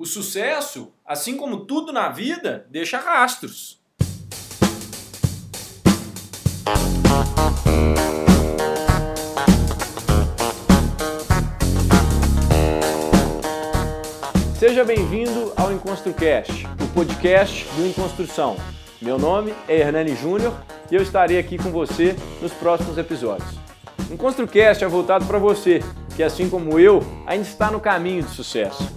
O sucesso, assim como tudo na vida, deixa rastros. Seja bem-vindo ao EnconstruCast, o podcast do Enconstrução. Meu nome é Hernani Júnior e eu estarei aqui com você nos próximos episódios. EnconstruCast é voltado para você que, assim como eu, ainda está no caminho de sucesso.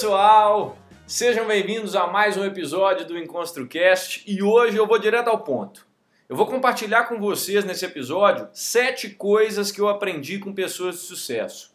Pessoal, sejam bem-vindos a mais um episódio do EnconstruCast e hoje eu vou direto ao ponto. Eu vou compartilhar com vocês nesse episódio sete coisas que eu aprendi com pessoas de sucesso.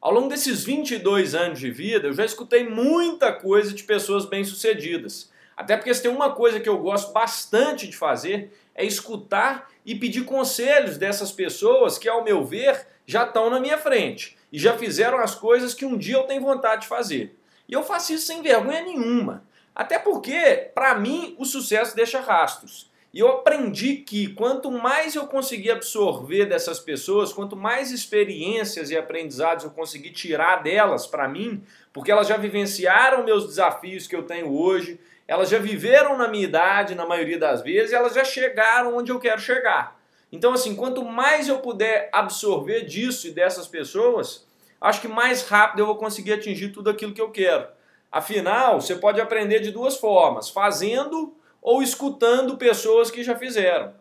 Ao longo desses 22 anos de vida, eu já escutei muita coisa de pessoas bem-sucedidas. Até porque se tem uma coisa que eu gosto bastante de fazer é escutar e pedir conselhos dessas pessoas que, ao meu ver, já estão na minha frente e já fizeram as coisas que um dia eu tenho vontade de fazer. E eu faço isso sem vergonha nenhuma. Até porque, para mim, o sucesso deixa rastros. E eu aprendi que quanto mais eu conseguir absorver dessas pessoas, quanto mais experiências e aprendizados eu conseguir tirar delas para mim, porque elas já vivenciaram meus desafios que eu tenho hoje, elas já viveram na minha idade, na maioria das vezes, elas já chegaram onde eu quero chegar. Então, assim, quanto mais eu puder absorver disso e dessas pessoas, acho que mais rápido eu vou conseguir atingir tudo aquilo que eu quero. Afinal, você pode aprender de duas formas: fazendo ou escutando pessoas que já fizeram.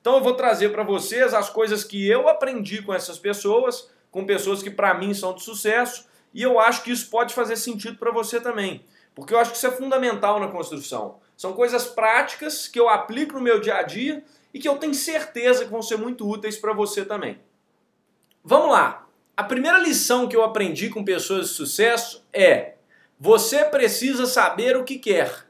Então, eu vou trazer para vocês as coisas que eu aprendi com essas pessoas, com pessoas que para mim são de sucesso, e eu acho que isso pode fazer sentido para você também, porque eu acho que isso é fundamental na construção. São coisas práticas que eu aplico no meu dia a dia e que eu tenho certeza que vão ser muito úteis para você também. Vamos lá! A primeira lição que eu aprendi com pessoas de sucesso é: você precisa saber o que quer.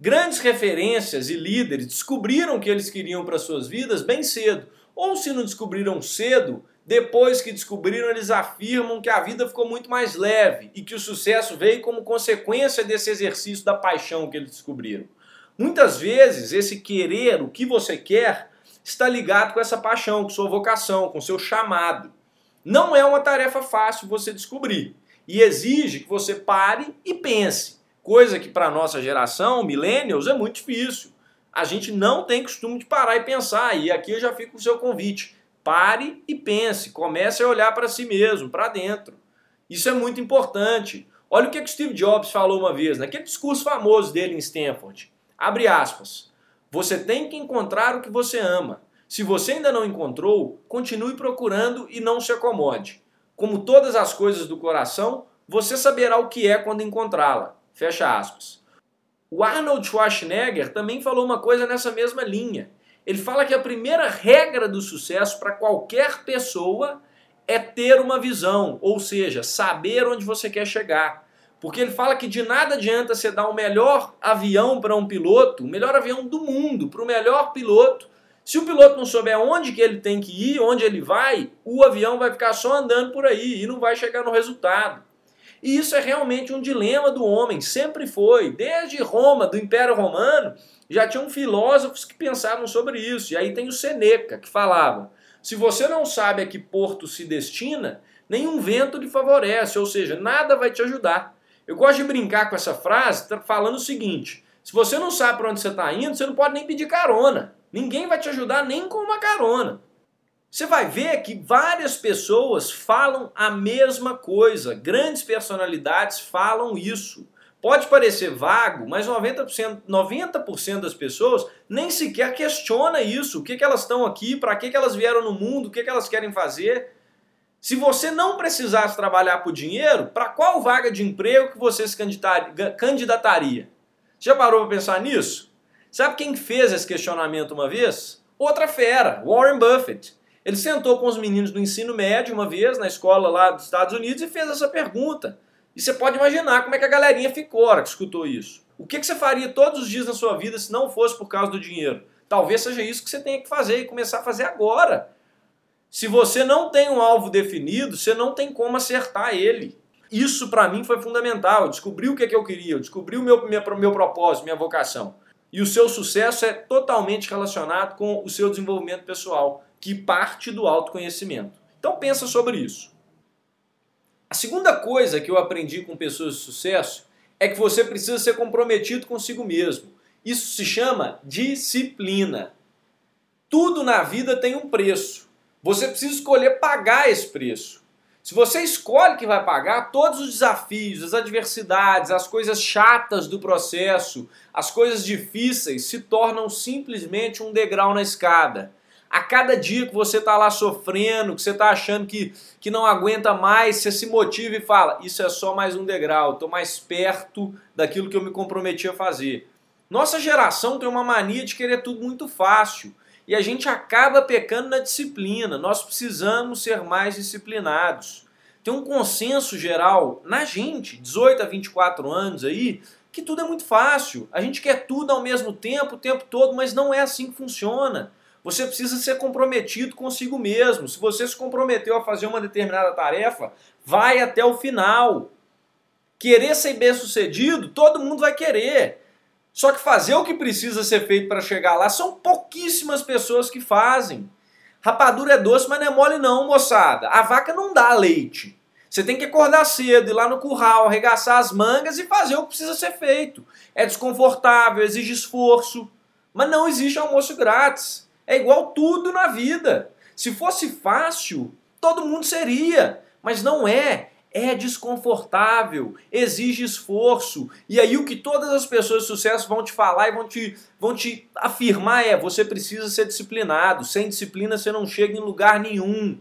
Grandes referências e líderes descobriram o que eles queriam para suas vidas bem cedo, ou se não descobriram cedo, depois que descobriram, eles afirmam que a vida ficou muito mais leve e que o sucesso veio como consequência desse exercício da paixão que eles descobriram. Muitas vezes, esse querer, o que você quer, está ligado com essa paixão, com sua vocação, com seu chamado. Não é uma tarefa fácil você descobrir e exige que você pare e pense, coisa que para nossa geração, millennials, é muito difícil. A gente não tem costume de parar e pensar, e aqui eu já fico com o seu convite. Pare e pense, comece a olhar para si mesmo, para dentro. Isso é muito importante. Olha o que, que Steve Jobs falou uma vez, naquele discurso famoso dele em Stanford. Abre aspas. Você tem que encontrar o que você ama. Se você ainda não encontrou, continue procurando e não se acomode. Como todas as coisas do coração, você saberá o que é quando encontrá-la. Fecha aspas. O Arnold Schwarzenegger também falou uma coisa nessa mesma linha. Ele fala que a primeira regra do sucesso para qualquer pessoa é ter uma visão, ou seja, saber onde você quer chegar. Porque ele fala que de nada adianta você dar o melhor avião para um piloto, o melhor avião do mundo, para o melhor piloto. Se o piloto não souber onde que ele tem que ir, onde ele vai, o avião vai ficar só andando por aí e não vai chegar no resultado. E isso é realmente um dilema do homem, sempre foi. Desde Roma, do Império Romano, já tinham filósofos que pensavam sobre isso. E aí tem o Seneca, que falava: se você não sabe a que porto se destina, nenhum vento lhe favorece, ou seja, nada vai te ajudar. Eu gosto de brincar com essa frase tá falando o seguinte: se você não sabe para onde você está indo, você não pode nem pedir carona. Ninguém vai te ajudar nem com uma carona. Você vai ver que várias pessoas falam a mesma coisa, grandes personalidades falam isso. Pode parecer vago, mas 90%, 90 das pessoas nem sequer questiona isso. O que, que elas estão aqui, para que, que elas vieram no mundo, o que, que elas querem fazer. Se você não precisasse trabalhar por dinheiro, para qual vaga de emprego que você se candidataria? Já parou para pensar nisso? Sabe quem fez esse questionamento uma vez? Outra fera, Warren Buffett. Ele sentou com os meninos do ensino médio uma vez na escola lá dos Estados Unidos e fez essa pergunta. E você pode imaginar como é que a galerinha ficou hora que escutou isso. O que, que você faria todos os dias na sua vida se não fosse por causa do dinheiro? Talvez seja isso que você tenha que fazer e começar a fazer agora. Se você não tem um alvo definido, você não tem como acertar ele. Isso para mim foi fundamental. Eu descobri o que, é que eu queria, eu descobri o meu, minha, meu propósito, minha vocação. E o seu sucesso é totalmente relacionado com o seu desenvolvimento pessoal, que parte do autoconhecimento. Então pensa sobre isso. A segunda coisa que eu aprendi com pessoas de sucesso é que você precisa ser comprometido consigo mesmo. Isso se chama disciplina. Tudo na vida tem um preço. Você precisa escolher pagar esse preço. Se você escolhe que vai pagar, todos os desafios, as adversidades, as coisas chatas do processo, as coisas difíceis se tornam simplesmente um degrau na escada. A cada dia que você está lá sofrendo, que você está achando que, que não aguenta mais, você se motiva e fala: Isso é só mais um degrau, estou mais perto daquilo que eu me comprometi a fazer. Nossa geração tem uma mania de querer tudo muito fácil e a gente acaba pecando na disciplina. Nós precisamos ser mais disciplinados. Tem um consenso geral na gente, 18 a 24 anos aí, que tudo é muito fácil. A gente quer tudo ao mesmo tempo, o tempo todo, mas não é assim que funciona. Você precisa ser comprometido consigo mesmo. Se você se comprometeu a fazer uma determinada tarefa, vai até o final. Querer ser bem sucedido, todo mundo vai querer. Só que fazer o que precisa ser feito para chegar lá são pouquíssimas pessoas que fazem. Rapadura é doce, mas não é mole não, moçada. A vaca não dá leite. Você tem que acordar cedo, ir lá no curral, arregaçar as mangas e fazer o que precisa ser feito. É desconfortável, exige esforço, mas não existe almoço grátis. É igual tudo na vida. Se fosse fácil, todo mundo seria, mas não é é desconfortável, exige esforço. E aí o que todas as pessoas de sucesso vão te falar e vão te, vão te afirmar é: você precisa ser disciplinado. Sem disciplina você não chega em lugar nenhum.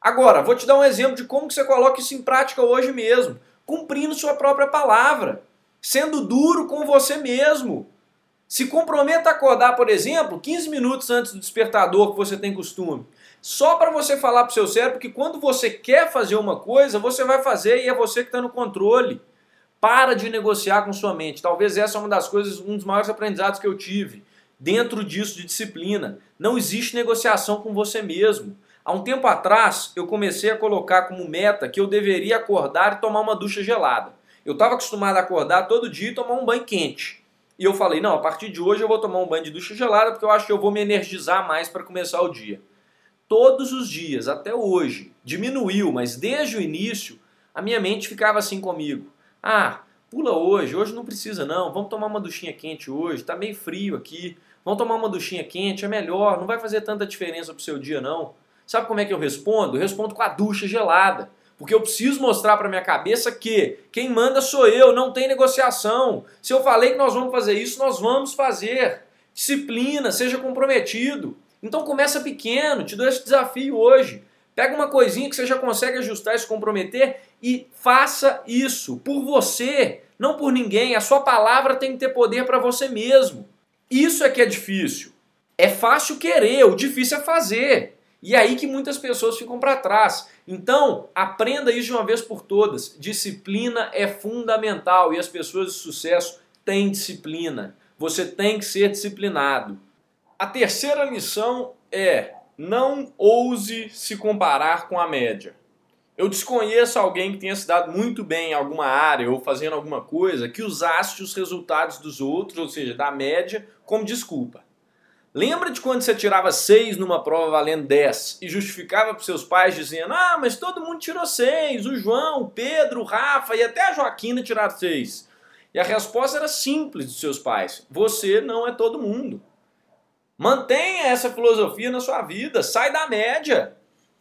Agora, vou te dar um exemplo de como que você coloca isso em prática hoje mesmo, cumprindo sua própria palavra, sendo duro com você mesmo. Se comprometa a acordar, por exemplo, 15 minutos antes do despertador que você tem costume só para você falar para o seu cérebro que quando você quer fazer uma coisa, você vai fazer e é você que está no controle. Para de negociar com sua mente. Talvez essa é uma das coisas, um dos maiores aprendizados que eu tive. Dentro disso de disciplina. Não existe negociação com você mesmo. Há um tempo atrás, eu comecei a colocar como meta que eu deveria acordar e tomar uma ducha gelada. Eu estava acostumado a acordar todo dia e tomar um banho quente. E eu falei, não, a partir de hoje eu vou tomar um banho de ducha gelada porque eu acho que eu vou me energizar mais para começar o dia todos os dias, até hoje, diminuiu, mas desde o início, a minha mente ficava assim comigo. Ah, pula hoje, hoje não precisa não, vamos tomar uma duchinha quente hoje, tá meio frio aqui, vamos tomar uma duchinha quente, é melhor, não vai fazer tanta diferença pro seu dia não. Sabe como é que eu respondo? Eu respondo com a ducha gelada. Porque eu preciso mostrar para minha cabeça que quem manda sou eu, não tem negociação. Se eu falei que nós vamos fazer isso, nós vamos fazer. Disciplina, seja comprometido. Então começa pequeno, te dou esse desafio hoje. Pega uma coisinha que você já consegue ajustar e se comprometer e faça isso por você, não por ninguém. A sua palavra tem que ter poder para você mesmo. Isso é que é difícil. É fácil querer, o difícil é fazer. E é aí que muitas pessoas ficam para trás. Então, aprenda isso de uma vez por todas. Disciplina é fundamental e as pessoas de sucesso têm disciplina. Você tem que ser disciplinado. A terceira lição é: não ouse se comparar com a média. Eu desconheço alguém que tenha se dado muito bem em alguma área ou fazendo alguma coisa que usasse os resultados dos outros, ou seja, da média, como desculpa. Lembra de quando você tirava 6 numa prova valendo 10 e justificava para seus pais dizendo: Ah, mas todo mundo tirou 6, o João, o Pedro, o Rafa e até a Joaquina tiraram 6. E a resposta era simples dos seus pais: Você não é todo mundo. Mantenha essa filosofia na sua vida, sai da média.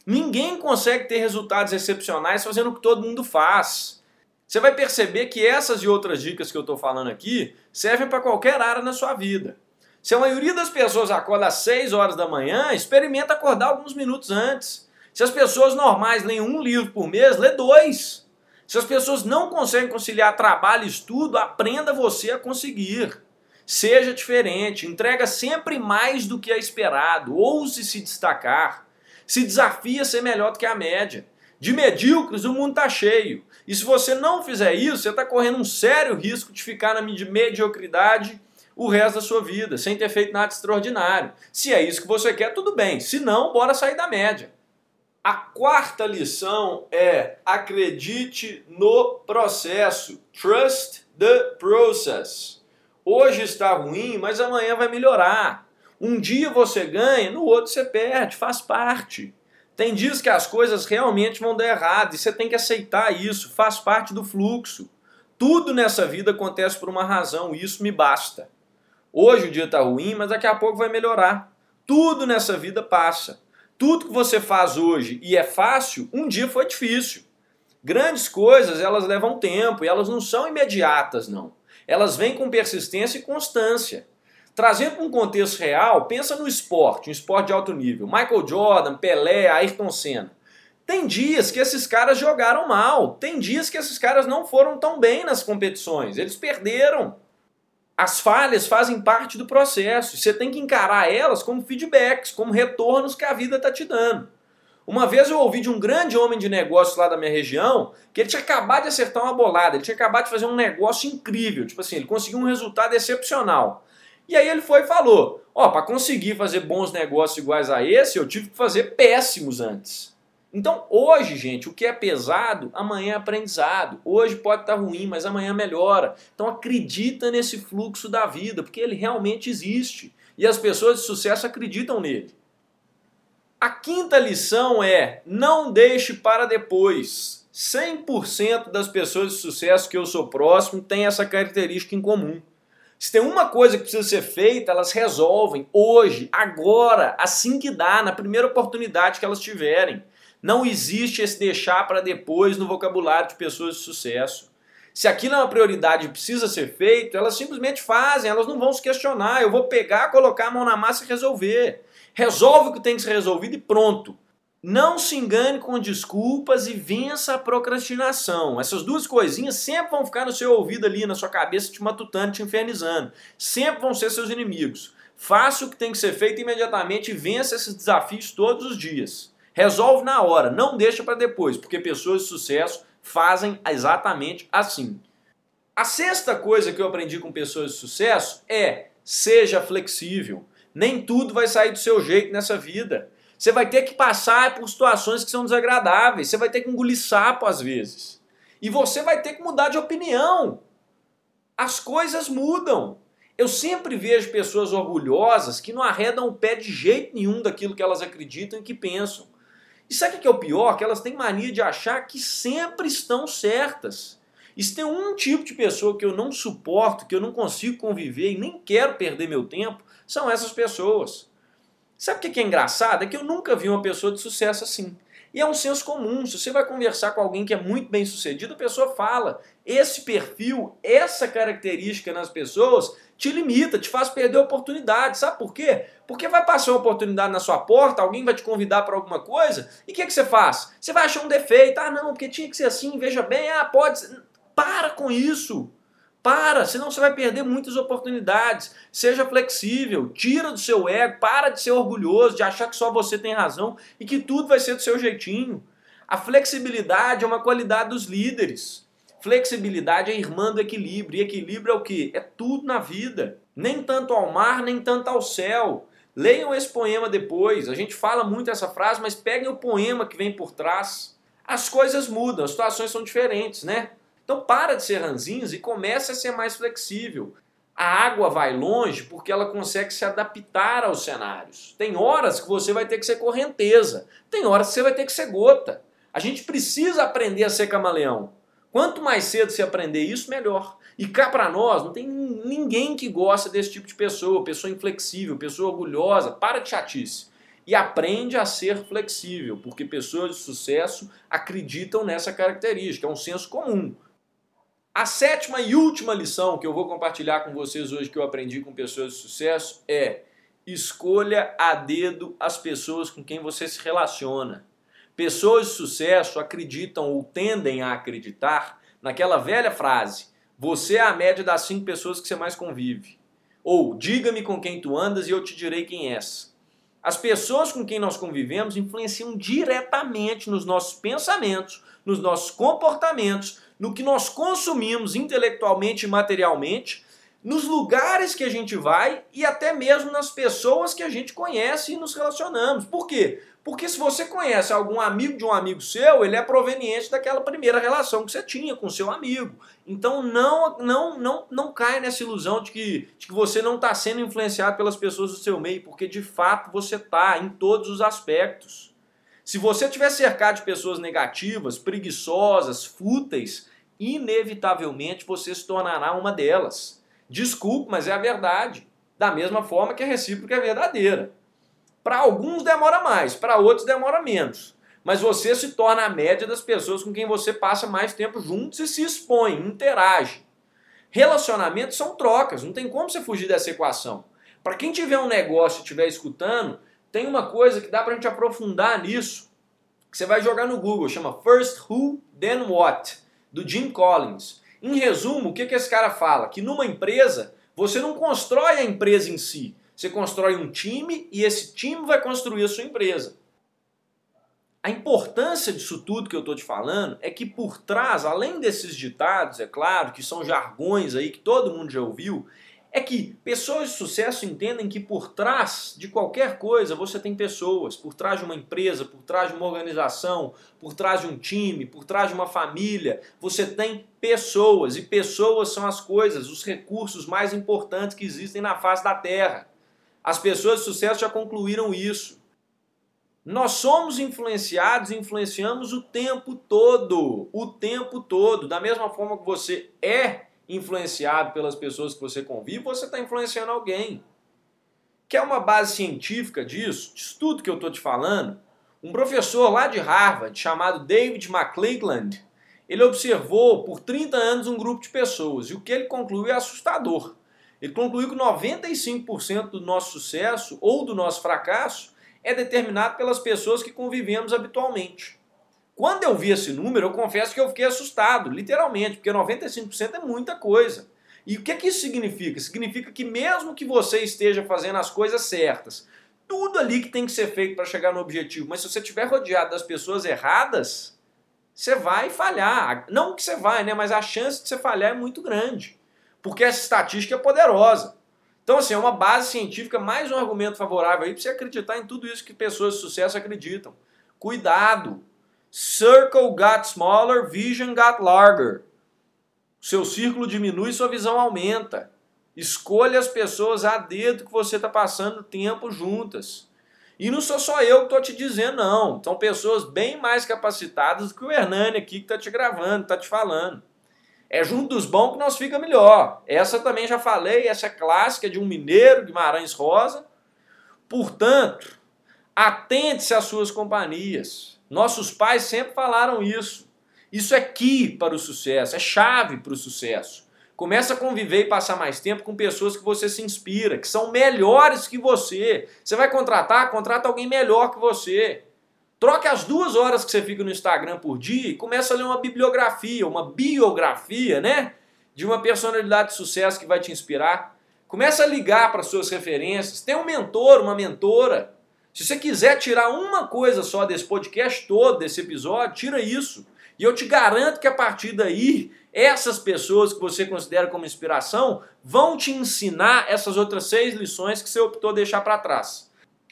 Ninguém consegue ter resultados excepcionais fazendo o que todo mundo faz. Você vai perceber que essas e outras dicas que eu estou falando aqui servem para qualquer área na sua vida. Se a maioria das pessoas acorda às 6 horas da manhã, experimenta acordar alguns minutos antes. Se as pessoas normais leem um livro por mês, lê dois. Se as pessoas não conseguem conciliar trabalho e estudo, aprenda você a conseguir. Seja diferente, entrega sempre mais do que é esperado, ouse se destacar. Se desafia a ser melhor do que a média. De medíocres o mundo está cheio. E se você não fizer isso, você está correndo um sério risco de ficar na mediocridade o resto da sua vida, sem ter feito nada extraordinário. Se é isso que você quer, tudo bem. Se não, bora sair da média. A quarta lição é acredite no processo. Trust the process. Hoje está ruim, mas amanhã vai melhorar. Um dia você ganha, no outro você perde, faz parte. Tem dias que as coisas realmente vão dar errado e você tem que aceitar isso, faz parte do fluxo. Tudo nessa vida acontece por uma razão e isso me basta. Hoje o dia está ruim, mas daqui a pouco vai melhorar. Tudo nessa vida passa. Tudo que você faz hoje e é fácil, um dia foi difícil. Grandes coisas, elas levam tempo e elas não são imediatas, não. Elas vêm com persistência e constância. Trazendo para um contexto real, pensa no esporte, um esporte de alto nível. Michael Jordan, Pelé, Ayrton Senna. Tem dias que esses caras jogaram mal, tem dias que esses caras não foram tão bem nas competições, eles perderam. As falhas fazem parte do processo. Você tem que encarar elas como feedbacks, como retornos que a vida está te dando. Uma vez eu ouvi de um grande homem de negócios lá da minha região que ele tinha acabado de acertar uma bolada, ele tinha acabado de fazer um negócio incrível. Tipo assim, ele conseguiu um resultado excepcional. E aí ele foi e falou: Ó, para conseguir fazer bons negócios iguais a esse, eu tive que fazer péssimos antes. Então, hoje, gente, o que é pesado, amanhã é aprendizado. Hoje pode estar ruim, mas amanhã melhora. Então, acredita nesse fluxo da vida, porque ele realmente existe. E as pessoas de sucesso acreditam nele. Quinta lição é: não deixe para depois. 100% das pessoas de sucesso que eu sou próximo têm essa característica em comum. Se tem uma coisa que precisa ser feita, elas resolvem hoje, agora, assim que dá, na primeira oportunidade que elas tiverem. Não existe esse deixar para depois no vocabulário de pessoas de sucesso. Se aquilo é uma prioridade e precisa ser feito, elas simplesmente fazem, elas não vão se questionar. Eu vou pegar, colocar a mão na massa e resolver. Resolve o que tem que ser resolvido e pronto. Não se engane com desculpas e vença a procrastinação. Essas duas coisinhas sempre vão ficar no seu ouvido ali, na sua cabeça, te matutando, te infernizando. Sempre vão ser seus inimigos. Faça o que tem que ser feito imediatamente e vença esses desafios todos os dias. Resolve na hora, não deixa para depois, porque pessoas de sucesso fazem exatamente assim. A sexta coisa que eu aprendi com pessoas de sucesso é seja flexível. Nem tudo vai sair do seu jeito nessa vida. Você vai ter que passar por situações que são desagradáveis, você vai ter que engolir sapo às vezes. E você vai ter que mudar de opinião. As coisas mudam. Eu sempre vejo pessoas orgulhosas que não arredam o pé de jeito nenhum daquilo que elas acreditam e que pensam. E sabe o que é o pior? Que elas têm mania de achar que sempre estão certas. Se tem um tipo de pessoa que eu não suporto, que eu não consigo conviver e nem quero perder meu tempo, são essas pessoas. Sabe o que é engraçado? É que eu nunca vi uma pessoa de sucesso assim. E é um senso comum. Se você vai conversar com alguém que é muito bem sucedido, a pessoa fala. Esse perfil, essa característica nas pessoas te limita, te faz perder oportunidade. Sabe por quê? Porque vai passar uma oportunidade na sua porta, alguém vai te convidar para alguma coisa, e o que, que você faz? Você vai achar um defeito. Ah, não, porque tinha que ser assim, veja bem, ah, pode. Para com isso. Para, senão você vai perder muitas oportunidades. Seja flexível, tira do seu ego, para de ser orgulhoso, de achar que só você tem razão e que tudo vai ser do seu jeitinho. A flexibilidade é uma qualidade dos líderes. Flexibilidade é irmã do equilíbrio. E equilíbrio é o que? É tudo na vida. Nem tanto ao mar, nem tanto ao céu. Leiam esse poema depois. A gente fala muito essa frase, mas peguem o poema que vem por trás. As coisas mudam, as situações são diferentes, né? Então para de ser ranzinhos e comece a ser mais flexível. A água vai longe porque ela consegue se adaptar aos cenários. Tem horas que você vai ter que ser correnteza, tem horas que você vai ter que ser gota. A gente precisa aprender a ser camaleão. Quanto mais cedo você aprender isso, melhor. E cá para nós, não tem ninguém que gosta desse tipo de pessoa, pessoa inflexível, pessoa orgulhosa, para de chatice. E aprende a ser flexível, porque pessoas de sucesso acreditam nessa característica, é um senso comum. A sétima e última lição que eu vou compartilhar com vocês hoje que eu aprendi com pessoas de sucesso é: escolha a dedo as pessoas com quem você se relaciona. Pessoas de sucesso acreditam ou tendem a acreditar naquela velha frase: você é a média das cinco pessoas que você mais convive. Ou diga-me com quem tu andas e eu te direi quem és. As pessoas com quem nós convivemos influenciam diretamente nos nossos pensamentos, nos nossos comportamentos, no que nós consumimos intelectualmente e materialmente, nos lugares que a gente vai e até mesmo nas pessoas que a gente conhece e nos relacionamos. Por quê? Porque se você conhece algum amigo de um amigo seu, ele é proveniente daquela primeira relação que você tinha com seu amigo. Então não não não não cai nessa ilusão de que, de que você não está sendo influenciado pelas pessoas do seu meio, porque de fato você está em todos os aspectos. Se você estiver cercado de pessoas negativas, preguiçosas, fúteis, inevitavelmente você se tornará uma delas. Desculpe, mas é a verdade. Da mesma forma que a recíproca é verdadeira. Para alguns demora mais, para outros demora menos. Mas você se torna a média das pessoas com quem você passa mais tempo juntos e se expõe, interage. Relacionamentos são trocas, não tem como você fugir dessa equação. Para quem tiver um negócio e estiver escutando, tem uma coisa que dá para a gente aprofundar nisso, que você vai jogar no Google, chama First Who, Then What, do Jim Collins. Em resumo, o que, que esse cara fala? Que numa empresa, você não constrói a empresa em si, você constrói um time e esse time vai construir a sua empresa. A importância disso tudo que eu estou te falando é que por trás, além desses ditados, é claro, que são jargões aí que todo mundo já ouviu, é que pessoas de sucesso entendem que por trás de qualquer coisa você tem pessoas, por trás de uma empresa, por trás de uma organização, por trás de um time, por trás de uma família, você tem pessoas e pessoas são as coisas, os recursos mais importantes que existem na face da Terra. As pessoas de sucesso já concluíram isso. Nós somos influenciados e influenciamos o tempo todo. O tempo todo. Da mesma forma que você é influenciado pelas pessoas que você convive, você está influenciando alguém. Quer uma base científica disso? Disso tudo que eu estou te falando? Um professor lá de Harvard, chamado David McClelland, ele observou por 30 anos um grupo de pessoas e o que ele concluiu é assustador. Ele concluiu que 95% do nosso sucesso ou do nosso fracasso é determinado pelas pessoas que convivemos habitualmente. Quando eu vi esse número, eu confesso que eu fiquei assustado, literalmente, porque 95% é muita coisa. E o que, que isso significa? Significa que mesmo que você esteja fazendo as coisas certas, tudo ali que tem que ser feito para chegar no objetivo, mas se você estiver rodeado das pessoas erradas, você vai falhar. Não que você vai, né? Mas a chance de você falhar é muito grande porque essa estatística é poderosa. Então, assim, é uma base científica, mais um argumento favorável aí para você acreditar em tudo isso que pessoas de sucesso acreditam. Cuidado! Circle got smaller, vision got larger. Seu círculo diminui, sua visão aumenta. Escolha as pessoas a dedo que você está passando tempo juntas. E não sou só eu que estou te dizendo, não. São pessoas bem mais capacitadas do que o Hernani aqui que está te gravando, está te falando. É junto dos bons que nós fica melhor. Essa também já falei, essa é clássica de um mineiro, Guimarães Rosa. Portanto, atente-se às suas companhias. Nossos pais sempre falaram isso. Isso é key para o sucesso, é chave para o sucesso. Começa a conviver e passar mais tempo com pessoas que você se inspira, que são melhores que você. Você vai contratar? Contrata alguém melhor que você. Troque as duas horas que você fica no Instagram por dia e começa a ler uma bibliografia, uma biografia, né? De uma personalidade de sucesso que vai te inspirar. Começa a ligar para suas referências. Tem um mentor, uma mentora. Se você quiser tirar uma coisa só desse podcast todo, desse episódio, tira isso. E eu te garanto que a partir daí, essas pessoas que você considera como inspiração vão te ensinar essas outras seis lições que você optou deixar para trás.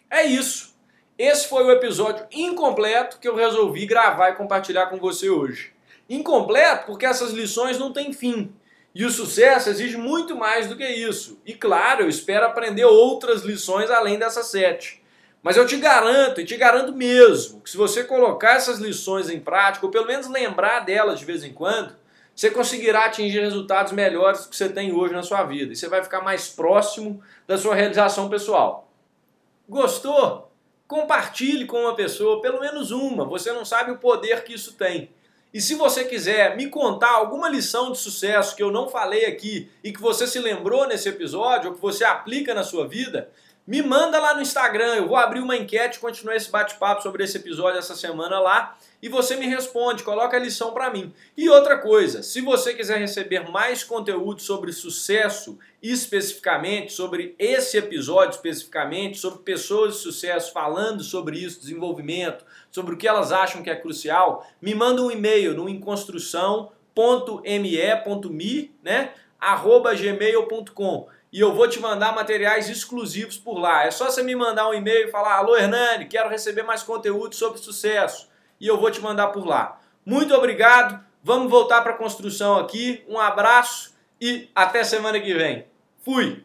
É isso. Esse foi o episódio incompleto que eu resolvi gravar e compartilhar com você hoje. Incompleto porque essas lições não têm fim. E o sucesso exige muito mais do que isso. E claro, eu espero aprender outras lições além dessas sete. Mas eu te garanto, e te garanto mesmo, que se você colocar essas lições em prática, ou pelo menos lembrar delas de vez em quando, você conseguirá atingir resultados melhores do que você tem hoje na sua vida. E você vai ficar mais próximo da sua realização pessoal. Gostou? Compartilhe com uma pessoa, pelo menos uma, você não sabe o poder que isso tem. E se você quiser me contar alguma lição de sucesso que eu não falei aqui e que você se lembrou nesse episódio ou que você aplica na sua vida, Me manda lá no Instagram, eu vou abrir uma enquete, continuar esse bate-papo sobre esse episódio essa semana lá e você me responde, coloca a lição para mim. E outra coisa, se você quiser receber mais conteúdo sobre sucesso, especificamente sobre esse episódio especificamente, sobre pessoas de sucesso falando sobre isso, desenvolvimento, sobre o que elas acham que é crucial, me manda um e-mail no inconstrução.me.me, né? arroba gmail.com e eu vou te mandar materiais exclusivos por lá. É só você me mandar um e-mail e falar: Alô, Hernani, quero receber mais conteúdo sobre sucesso. E eu vou te mandar por lá. Muito obrigado. Vamos voltar para a construção aqui. Um abraço e até semana que vem. Fui!